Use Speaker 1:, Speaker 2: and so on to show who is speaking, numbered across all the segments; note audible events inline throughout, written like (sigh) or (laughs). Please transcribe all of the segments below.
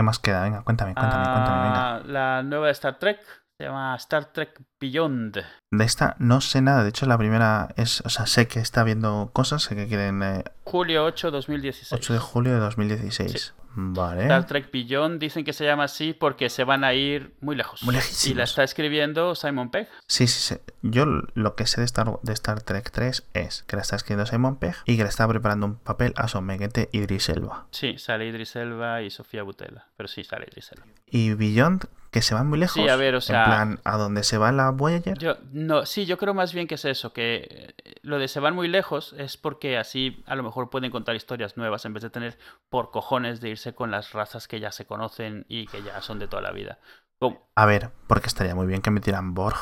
Speaker 1: ¿Qué más queda? Venga, cuéntame, cuéntame, cuéntame, venga.
Speaker 2: Ah, La nueva de Star Trek se llama Star Trek Beyond.
Speaker 1: De esta no sé nada, de hecho la primera es, o sea, sé que está viendo cosas, sé que quieren eh,
Speaker 2: Julio 8, 2016.
Speaker 1: 8 de julio de 2016. Vale.
Speaker 2: Star Trek Beyond dicen que se llama así porque se van a ir muy lejos.
Speaker 1: Muy
Speaker 2: y la está escribiendo Simon Pegg.
Speaker 1: Sí, sí, sí. Yo lo que sé de Star, de Star Trek 3 es que la está escribiendo Simon Pegg y que le está preparando un papel a Son Meguete y Idris Elba.
Speaker 2: Sí, sale Idris Elba y Sofía Butela. Pero sí, sale Idris Elba.
Speaker 1: Y Beyond, que se van muy lejos.
Speaker 2: Sí, a ver, o sea-
Speaker 1: En plan, a donde se va la Voyager.
Speaker 2: Yo, no, sí, yo creo más bien que es eso, que eh, lo de se van muy lejos es porque así a lo mejor pueden contar historias nuevas en vez de tener por cojones de irse con las razas que ya se conocen y que ya son de toda la vida. Como-
Speaker 1: A ver, porque estaría muy bien que metieran Borg.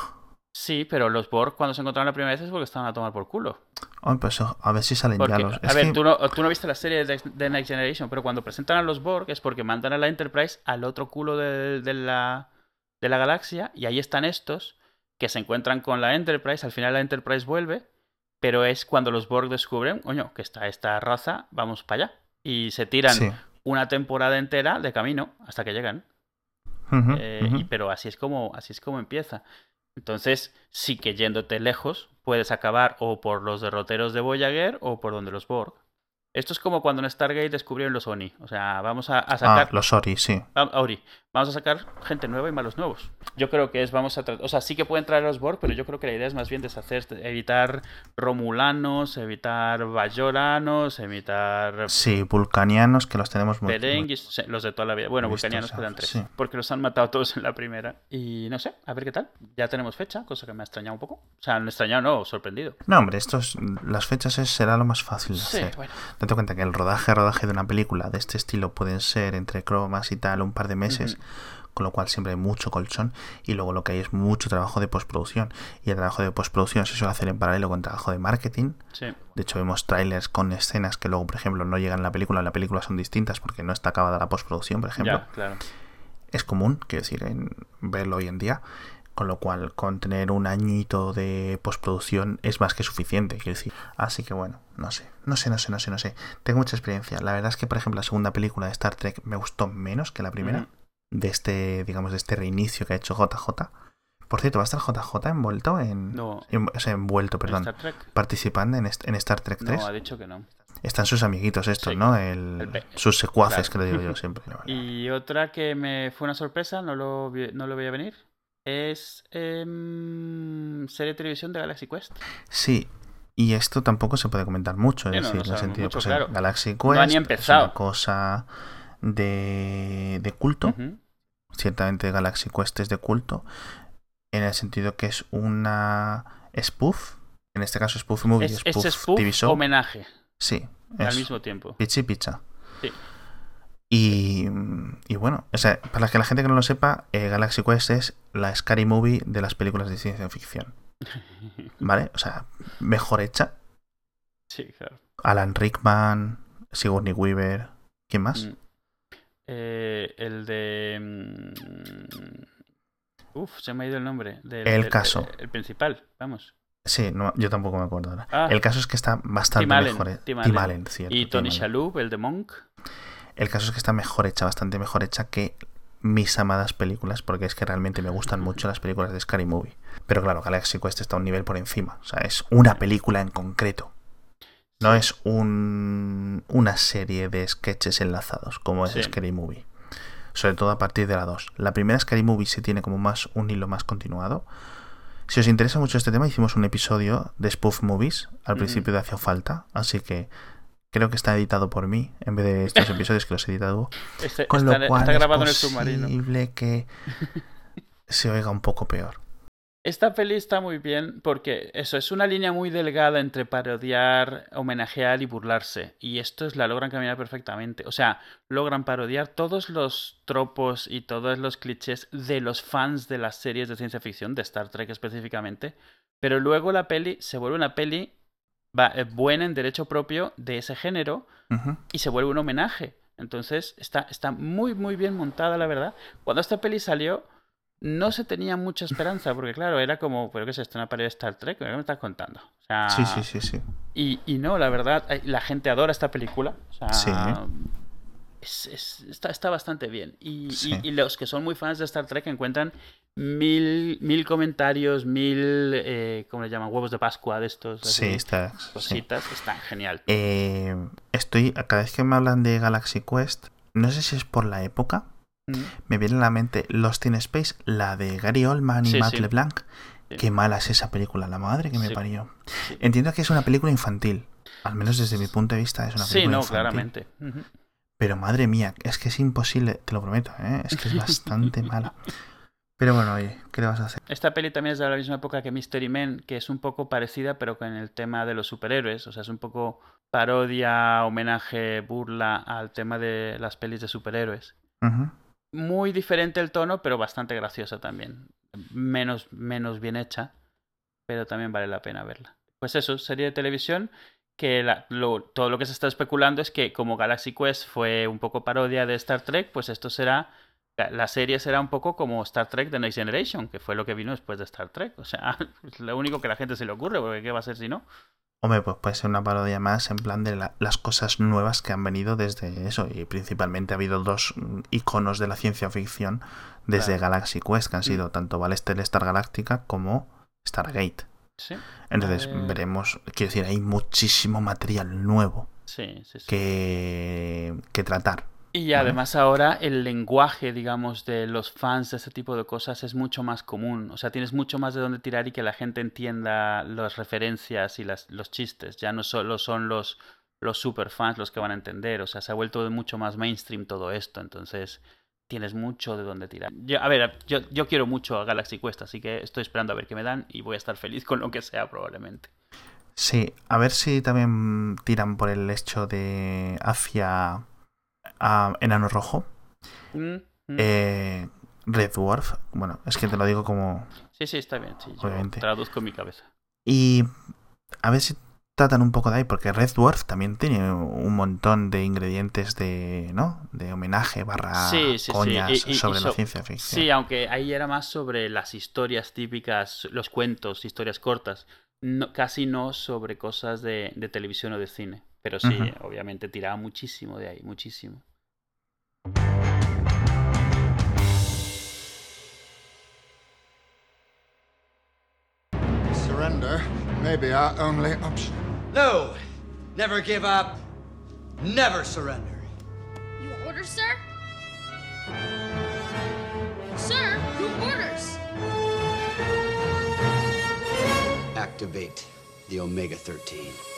Speaker 2: Sí, pero los Borg cuando se encontraron la primera vez es porque estaban a tomar por culo.
Speaker 1: Ay, pues a ver si salen
Speaker 2: Porque,
Speaker 1: ya los.
Speaker 2: a
Speaker 1: es
Speaker 2: ver,
Speaker 1: que-
Speaker 2: tú, no, tú no viste la serie de, de Next Generation, pero cuando presentan a los Borg es porque mandan a la Enterprise al otro culo de, de la, de la galaxia y ahí están estos que se encuentran con la Enterprise. Al final la Enterprise vuelve, pero es cuando los Borg descubren, coño, que está esta raza, vamos para allá. Y se tiran
Speaker 1: Sí.
Speaker 2: una temporada entera de camino hasta que llegan. Eh, y- pero así es como así es como empieza. Entonces, sí que yéndote lejos, puedes acabar o por los derroteros de Voyager o por donde los Borg. Esto es como cuando en Stargate descubrieron los Oni. O sea, vamos a, a
Speaker 1: Ah,
Speaker 2: sacar.
Speaker 1: los Ori, sí.
Speaker 2: Ah, Ori. Vamos a sacar gente nueva y malos nuevos. Yo creo que es, vamos a tratar. O sea, sí que pueden traer a los Borg, pero yo creo que la idea es más bien deshacer, evitar Romulanos, evitar Bajoranos, evitar
Speaker 1: Sí, vulcanianos que los tenemos muy.
Speaker 2: Ferenguis, sí, los de toda la vida. Bueno, vulcanianos quedan tres.
Speaker 1: sí.
Speaker 2: Porque los han matado todos en la primera. Y no sé, a ver qué tal. Ya tenemos fecha, cosa que me ha extrañado un poco. O sea, no extrañado, no, sorprendido.
Speaker 1: No, hombre, estos, las fechas es- será lo más fácil de
Speaker 2: Sí,
Speaker 1: hacer.
Speaker 2: bueno.
Speaker 1: Date cuenta que el rodaje, rodaje de una película de este estilo pueden ser entre cromas y tal un par de meses, con lo cual siempre hay mucho colchón y luego lo que hay es mucho trabajo de postproducción y el trabajo de postproducción se suele hacer en paralelo con trabajo de marketing.
Speaker 2: Sí.
Speaker 1: De hecho vemos trailers con escenas que luego, por ejemplo, no llegan a la película, en la película son distintas porque no está acabada la postproducción, por ejemplo.
Speaker 2: Ya, claro.
Speaker 1: Es común, quiero decir, en verlo hoy en día. Con lo cual, con tener un añito de postproducción es más que suficiente, quiero decir. Así que bueno, no sé, no sé, no sé, no sé, no sé. Tengo mucha experiencia. La verdad es que, por ejemplo, la segunda película de Star Trek me gustó menos que la primera.
Speaker 2: Ujú.
Speaker 1: De este, digamos, de este reinicio que ha hecho JJ. Por cierto, ¿va a estar JJ envuelto en...
Speaker 2: No.
Speaker 1: en- o sea, envuelto,
Speaker 2: ¿En
Speaker 1: perdón.
Speaker 2: Star Trek?
Speaker 1: Participando en, en Star Trek 3.
Speaker 2: No, ha dicho que no.
Speaker 1: Están sus amiguitos estos,
Speaker 2: Sí.
Speaker 1: ¿no? El- sus secuaces,
Speaker 2: claro.
Speaker 1: que le digo yo siempre. (laughs)
Speaker 2: Y otra que me fue una sorpresa, no lo, vi- no lo veía venir, es em, serie de televisión de Galaxy Quest.
Speaker 1: Sí, y esto tampoco se puede comentar mucho, es
Speaker 2: Sí,
Speaker 1: decir,
Speaker 2: no
Speaker 1: en el sentido,
Speaker 2: mucho,
Speaker 1: pues
Speaker 2: claro.
Speaker 1: Galaxy Quest
Speaker 2: No ni
Speaker 1: es
Speaker 2: empezado.
Speaker 1: una cosa de, de culto, ciertamente Galaxy Quest es de culto, en el sentido que es una spoof, en este caso spoof movie,
Speaker 2: Es,
Speaker 1: spoof,
Speaker 2: es spoof
Speaker 1: TV show,
Speaker 2: homenaje
Speaker 1: sí,
Speaker 2: al mismo tiempo.
Speaker 1: pizza.
Speaker 2: Sí.
Speaker 1: Y, y bueno, o sea, para que la gente que no lo sepa, eh, Galaxy Quest es la Scary Movie de las películas de ciencia ficción, (laughs) ¿vale? O sea, mejor hecha,
Speaker 2: sí, claro.
Speaker 1: Alan Rickman, Sigourney Weaver, ¿quién más?
Speaker 2: Mm. Eh, el de. mm, Uf, se me ha ido el nombre. del-
Speaker 1: El
Speaker 2: del-
Speaker 1: caso.
Speaker 2: El, principal, vamos.
Speaker 1: Sí, no, yo tampoco me acuerdo ahora.
Speaker 2: Ah.
Speaker 1: el caso es que está bastante
Speaker 2: Tim Allen,
Speaker 1: mejor. he-
Speaker 2: Tim
Speaker 1: Tim
Speaker 2: Allen.
Speaker 1: Cierto,
Speaker 2: Y Tony. Shalhoub, el de Monk.
Speaker 1: El caso es que está mejor hecha, bastante mejor hecha que mis amadas películas, porque es que realmente me gustan mucho las películas de Scary Movie. Pero claro, Galaxy Quest está un nivel por encima. O sea, es una película en concreto. No es un, una serie de sketches enlazados, como es
Speaker 2: Sí.
Speaker 1: Scary Movie. Sobre todo a partir de la 2. La primera Scary Movie se tiene como más un hilo más continuado. Si os interesa mucho este tema, hicimos un episodio de Spoof Movies al principio de Hacia Falta. Así que creo que está editado por mí, en vez de estos (laughs) episodios que los he editado.
Speaker 2: Este-
Speaker 1: Con
Speaker 2: está,
Speaker 1: lo cual
Speaker 2: está grabado en el
Speaker 1: es
Speaker 2: submarino.
Speaker 1: que (laughs) se oiga un poco peor.
Speaker 2: Esta peli está muy bien porque eso es una línea muy delgada entre parodiar, homenajear y burlarse. Y estos la logran caminar perfectamente. O sea, logran parodiar todos los tropos y todos los clichés de los fans de las series de ciencia ficción, de Star Trek específicamente. Pero luego la peli se vuelve una peli va- eh, buena en derecho propio de ese género y se vuelve un homenaje. Entonces está, está muy, muy bien montada, la verdad. Cuando esta peli salió, no se tenía mucha esperanza, porque claro, era como, ¿pero qué es esto? ¿Una peli de Star Trek? ¿Qué me estás contando? O sea,
Speaker 1: Sí, sí, sí, sí.
Speaker 2: Y, y no, la verdad, la gente adora esta película. O sea,
Speaker 1: Sí.
Speaker 2: está, está, bastante bien. Y, y, los que son muy fans de Star Trek encuentran mil, mil comentarios, mil, eh, ¿cómo le llaman? Huevos de Pascua de estos.
Speaker 1: sí, está,
Speaker 2: cositas. Están genial.
Speaker 1: Eh, estoy, cada vez que me hablan de Galaxy Quest, no sé si es por la época, mm. me viene a la mente Lost in Space, la de Gary Oldman y Matt LeBlanc. Qué mala es esa película, la madre que me parió. Entiendo que es una película infantil. Al menos desde mi punto de vista es una película infantil. Sí, no, claramente. Pero madre mía, es que es imposible, te lo prometo, ¿eh? es que es bastante (laughs) mala. Pero bueno, oye, ¿qué le vas a hacer?
Speaker 2: Esta peli también es de la misma época que Mystery Men, que es un poco parecida, pero con el tema de los superhéroes. O sea, es un poco parodia, homenaje, burla al tema de las pelis de superhéroes. Muy diferente el tono, pero bastante graciosa también. Menos, menos bien hecha, pero también vale la pena verla. Pues eso, serie de televisión que todo lo que se está especulando es que como Galaxy Quest fue un poco parodia de Star Trek, pues esto será la serie será un poco como Star Trek The Next Generation, que fue lo que vino después de Star Trek. O sea, (laughs) es lo único que a la gente se le ocurre, porque ¿qué va a ser si no?
Speaker 1: Hombre, pues puede ser una parodia más en plan de las cosas nuevas que han venido desde eso. Y principalmente ha habido dos iconos de la ciencia ficción desde Galaxy Quest, que han sido mm. tanto Star Galáctica como Stargate. Sí. Entonces veremos, quiero decir, hay muchísimo material nuevo Que, que tratar.
Speaker 2: Y además ahora el lenguaje, digamos, de los fans de este tipo de cosas es mucho más común. O sea, tienes mucho más de dónde tirar y que la gente entienda las referencias y las, los chistes. Ya no solo son los, los super fans los que van a entender. O sea, se ha vuelto mucho más mainstream todo esto. Entonces, tienes mucho de dónde tirar. Yo, a ver, yo, yo quiero mucho a Galaxy Quest, así que estoy esperando a ver qué me dan y voy a estar feliz con lo que sea probablemente.
Speaker 1: Sí, a ver si también tiran por el hecho de hacia a Enano Rojo. Mm, mm. Eh, Red Dwarf. Bueno, es que te lo digo como.
Speaker 2: Sí, sí, está bien. Sí, obviamente. traduzco en mi cabeza.
Speaker 1: Y a ver si tratan un poco de ahí, porque Red Dwarf también tiene un montón de ingredientes de, ¿no? De homenaje barra coñas sobre la ciencia ficción.
Speaker 2: Sí, aunque ahí era más sobre las historias típicas, los cuentos, historias cortas. casi no sobre cosas de, televisión o de cine. Pero sí, obviamente tiraba muchísimo de ahí, muchísimo.
Speaker 3: Surrender may be our only option. No! Never give up. Never surrender.
Speaker 4: You order, sir? Sir, who orders?
Speaker 3: Activate the Omega 13.